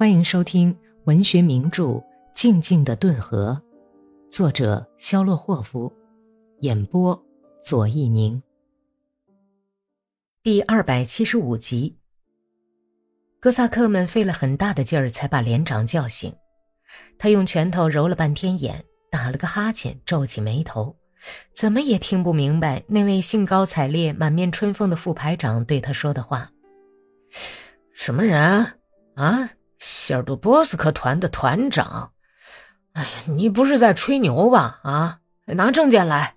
欢迎收听文学名著《静静的顿河》，作者肖洛霍夫，演播左一宁。第二百七十五集，哥萨克们费了很大的劲儿才把连长叫醒。他用拳头揉了半天眼，打了个哈欠，皱起眉头，怎么也听不明白那位兴高采烈、满面春风的副排长对他说的话。什么人啊？希尔多波斯克团的团长？哎呀，你不是在吹牛吧？啊，拿证件来。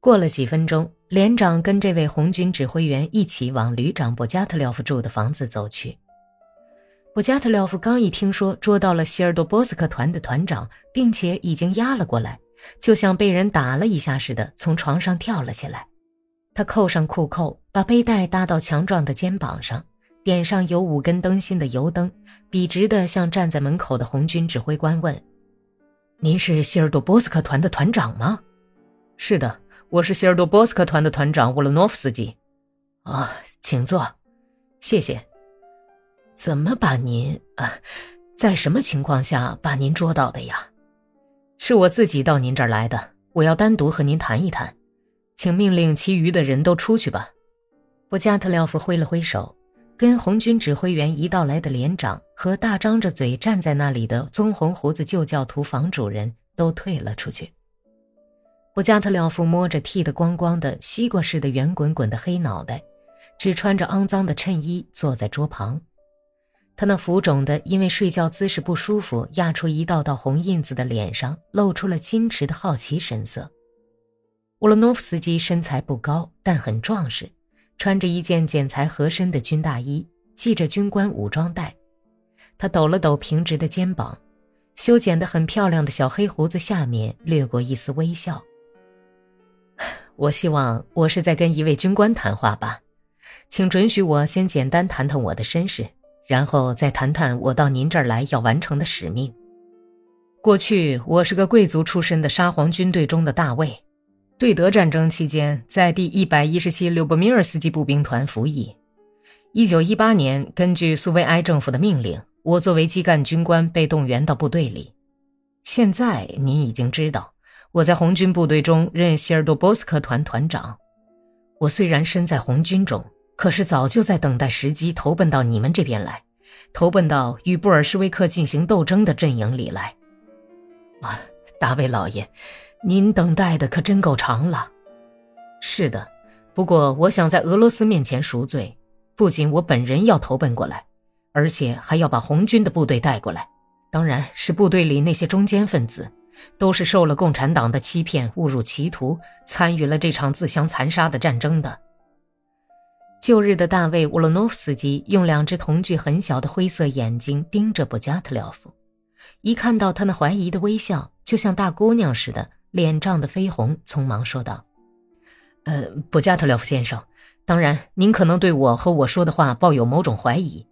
过了几分钟，连长跟这位红军指挥员一起往旅长布加特廖夫住的房子走去。布加特廖夫刚一听说捉到了希尔多波斯克团的团长，并且已经押了过来，就像被人打了一下似的，从床上跳了起来。他扣上裤扣，把背带搭到强壮的肩膀上，点上有五根灯芯的油灯，笔直地向站在门口的红军指挥官问：“您是希尔多波斯克团的团长吗？”“是的，我是希尔多波斯克团的团长沃洛诺夫斯基。”“啊，请坐，谢谢。”怎么把您啊？在什么情况下把您捉到的呀？是我自己到您这儿来的。我要单独和您谈一谈，请命令其余的人都出去吧。布加特廖夫挥了挥手，跟红军指挥员一道来的连长和大张着嘴站在那里的棕红胡子旧教徒房主人都退了出去。布加特廖夫摸着剃得光光的西瓜似的圆滚滚的黑脑袋，只穿着肮脏的衬衣，坐在桌旁。他那浮肿的、因为睡觉姿势不舒服压出一道道红印子的脸上，露出了矜持的好奇神色。沃洛诺夫斯基身材不高，但很壮实，穿着一件剪裁合身的军大衣，系着军官武装带。他抖了抖平直的肩膀，修剪得很漂亮的小黑胡子下面掠过一丝微笑。我希望我是在跟一位军官谈话吧，请准许我先简单谈谈我的身世。然后再谈谈我到您这儿来要完成的使命。过去我是个贵族出身的沙皇军队中的大尉，对德战争期间在第一百一十七柳波米尔斯基步兵团服役。一九一八年，根据苏维埃政府的命令，我作为基干军官被动员到部队里。现在您已经知道，我在红军部队中任希尔多波斯克团团长。我虽然身在红军中。可是早就在等待时机，投奔到你们这边来，投奔到与布尔什维克进行斗争的阵营里来。啊，大卫老爷，您等待的可真够长了。是的，不过我想在俄罗斯面前赎罪，不仅我本人要投奔过来，而且还要把红军的部队带过来。当然是部队里那些中间分子，都是受了共产党的欺骗、误入歧途，参与了这场自相残杀的战争的。旧日的大卫沃洛诺夫斯基用两只瞳距很小的灰色眼睛盯着布加特廖夫，一看到他那怀疑的微笑，就像大姑娘似的，脸涨得绯红，匆忙说道：“呃，布加特廖夫先生，当然您可能对我和我说的话抱有某种怀疑，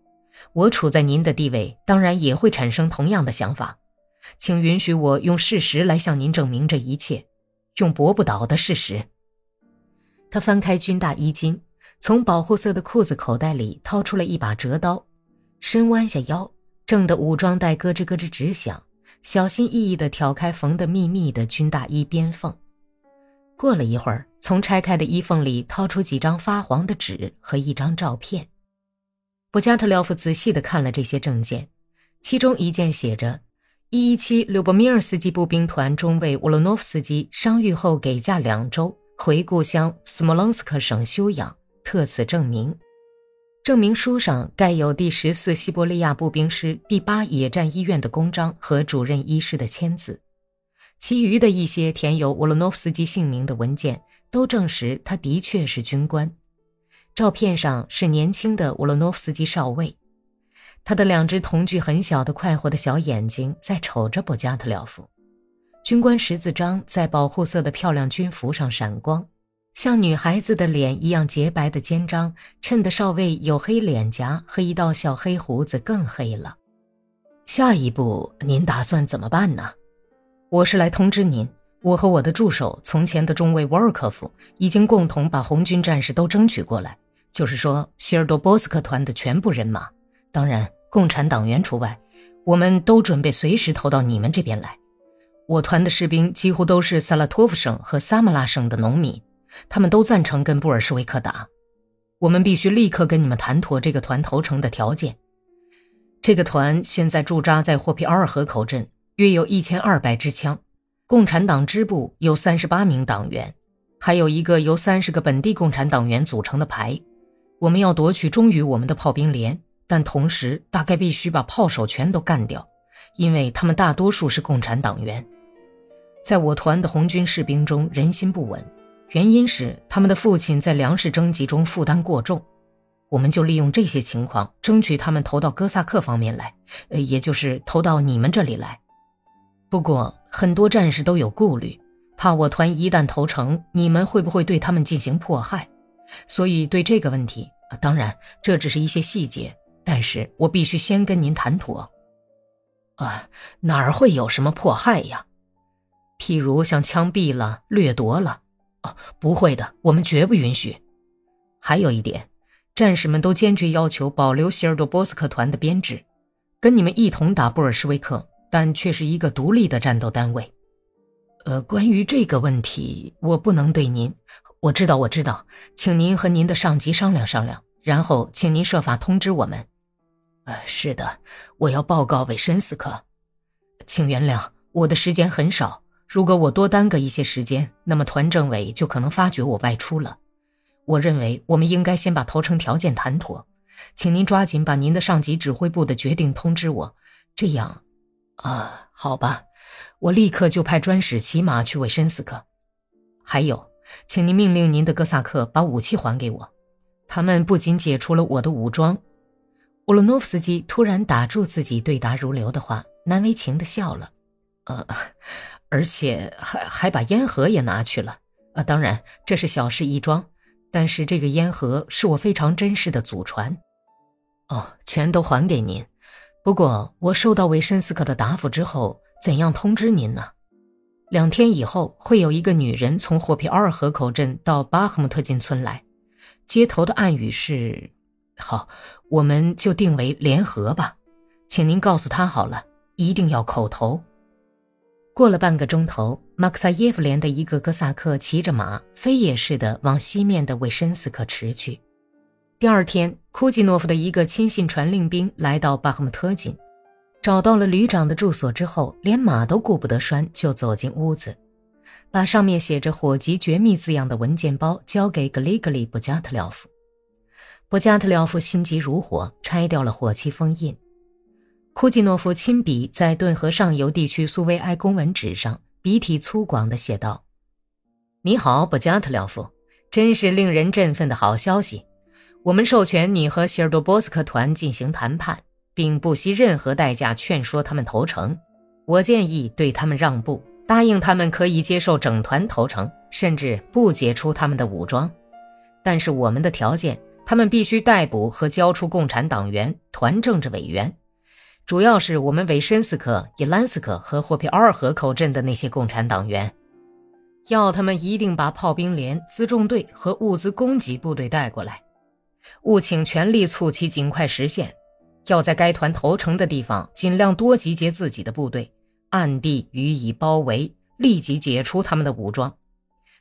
我处在您的地位，当然也会产生同样的想法，请允许我用事实来向您证明这一切，用驳不倒的事实。”他翻开军大衣襟。从保护色的裤子口袋里掏出了一把折刀，伸弯下腰，正的武装带咯吱咯吱直响，小心翼翼地挑开缝得密密的军大衣边缝。过了一会儿，从拆开的衣缝里掏出几张发黄的纸和一张照片。布加特廖夫仔细地看了这些证件，其中一件写着：“一一七柳波米尔斯基步兵团中尉沃洛诺夫斯基伤愈后给假两周，回故乡斯莫棱斯克省休养。”特此证明，证明书上盖有第十四西伯利亚步兵师第八野战医院的公章和主任医师的签字，其余的一些填有沃洛诺夫斯基姓名的文件都证实他的确是军官。照片上是年轻的沃洛诺夫斯基少尉，他的两只瞳距很小的快活的小眼睛在瞅着布加特廖夫，军官十字章在保护色的漂亮军服上闪光。像女孩子的脸一样洁白的肩章，衬得少尉黝黑脸颊和一道小黑胡子更黑了。下一步您打算怎么办呢？我是来通知您，我和我的助手从前的中尉沃尔科夫已经共同把红军战士都争取过来，就是说希尔多波斯克团的全部人马，当然共产党员除外，我们都准备随时投到你们这边来。我团的士兵几乎都是萨拉托夫省和萨马拉省的农民，他们都赞成跟布尔什维克打。我们必须立刻跟你们谈妥这个团投诚的条件。这个团现在驻扎在霍皮奥尔河口镇，约有一千二百支枪。共产党支部有三十八名党员，还有一个由三十个本地共产党员组成的排。我们要夺取忠于我们的炮兵连，但同时大概必须把炮手全都干掉，因为他们大多数是共产党员。在我团的红军士兵中，人心不稳，原因是他们的父亲在粮食征集中负担过重。我们就利用这些情况，争取他们投到哥萨克方面来，呃，也就是投到你们这里来。不过，很多战士都有顾虑，怕我团一旦投诚，你们会不会对他们进行迫害？所以，对这个问题，当然这只是一些细节，但是我必须先跟您谈妥。啊，哪儿会有什么迫害呀？譬如像枪毙了、掠夺了，哦，不会的，我们绝不允许。还有一点，战士们都坚决要求保留希尔多波斯克团的编制，跟你们一同打布尔什维克。但却是一个独立的战斗单位。呃，关于这个问题，我不能对您。我知道，我知道，请您和您的上级商量商量，然后请您设法通知我们。呃，是的，我要报告韦申斯克。请原谅，我的时间很少。如果我多耽搁一些时间，那么团政委就可能发觉我外出了。我认为我们应该先把投诚条件谈妥，请您抓紧把您的上级指挥部的决定通知我，这样。啊，好吧，我立刻就派专使骑马去维申斯克。还有，请您命令您的哥萨克把武器还给我。他们不仅解除了我的武装，乌洛诺夫斯基突然打住自己对答如流的话，难为情地笑了。呃，而且还还把烟盒也拿去了。啊，当然这是小事一桩，但是这个烟盒是我非常珍视的祖传。哦，全都还给您。不过，我收到维申斯克的答复之后，怎样通知您呢？两天以后会有一个女人从霍皮奥尔河口镇到巴赫姆特金村来，接头的暗语是：“好，我们就定为联合吧，请您告诉她好了，一定要口头。”过了半个钟头，马克萨耶夫连的一个哥萨克骑着马，飞也似的往西面的维申斯克驰去。第二天，库季诺夫的一个亲信传令兵来到巴赫姆特金，找到了旅长的住所之后，连马都顾不得拴，就走进屋子，把上面写着“火急绝密”字样的文件包交给格里格里·布加特廖夫。布加特廖夫心急如火，拆掉了火漆封印。库季诺夫亲笔在顿河上游地区苏维埃公文纸上笔体粗犷地写道：“你好，布加特廖夫，真是令人振奋的好消息。”我们授权你和希尔多波斯克团进行谈判，并不惜任何代价劝说他们投诚。我建议对他们让步，答应他们可以接受整团投诚，甚至不解除他们的武装。但是我们的条件，他们必须逮捕和交出共产党员、团政治委员，主要是我们维申斯克、伊兰斯克和霍皮奥尔河口镇的那些共产党员，要他们一定把炮兵连、辎重队和物资供给部队带过来。务请全力促其尽快实现，要在该团投诚的地方尽量多集结自己的部队，暗地予以包围，立即解除他们的武装。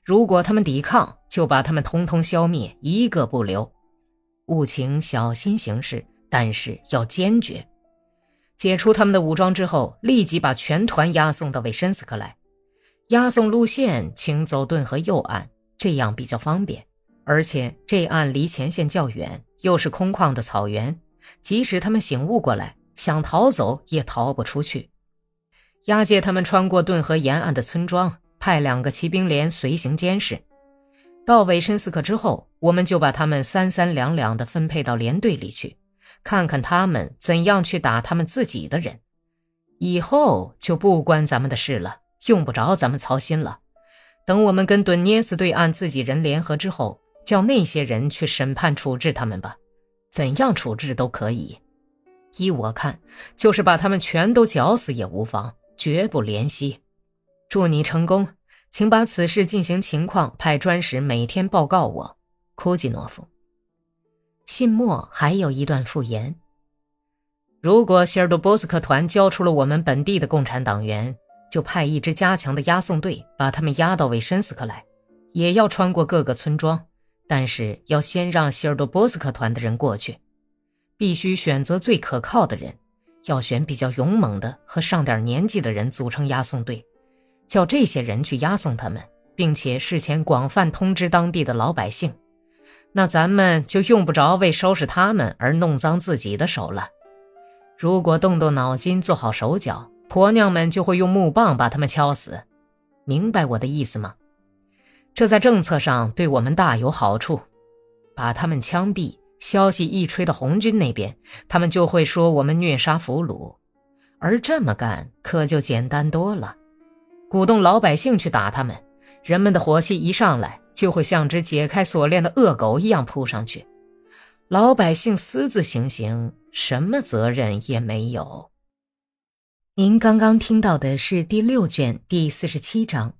如果他们抵抗，就把他们通通消灭，一个不留。务请小心行事，但是要坚决。解除他们的武装之后，立即把全团押送到维申斯克来。押送路线，请走顿河右岸，这样比较方便。而且这岸离前线较远，又是空旷的草原，即使他们醒悟过来，想逃走也逃不出去。押解他们穿过顿河沿岸的村庄，派两个骑兵连随行监视。到维申斯克之后，我们就把他们三三两两地分配到连队里去，看看他们怎样去打他们自己的人。以后就不关咱们的事了，用不着咱们操心了。等我们跟顿涅斯对岸自己人联合之后。叫那些人去审判处置他们吧，怎样处置都可以。依我看，就是把他们全都绞死也无妨，绝不怜惜。祝你成功，请把此事进行情况派专使每天报告我。库季诺夫。信末还有一段附言：如果希尔多波斯克团交出了我们本地的共产党员，就派一支加强的押送队把他们押到维申斯克来，也要穿过各个村庄，但是要先让希尔多波斯克团的人过去，必须选择最可靠的人，要选比较勇猛的和上点年纪的人组成押送队，叫这些人去押送他们，并且事前广泛通知当地的老百姓，那咱们就用不着为收拾他们而弄脏自己的手了。如果动动脑筋，做好手脚。婆娘们就会用木棒把他们敲死，明白我的意思吗？这在政策上对我们大有好处。把他们枪毙，消息一吹到红军那边，他们就会说我们虐杀俘虏，而这么干可就简单多了。鼓动老百姓去打他们，人们的火气一上来，就会像只解开锁链的恶狗一样扑上去，老百姓私自行刑，什么责任也没有。您刚刚听到的是第六卷第四十七章。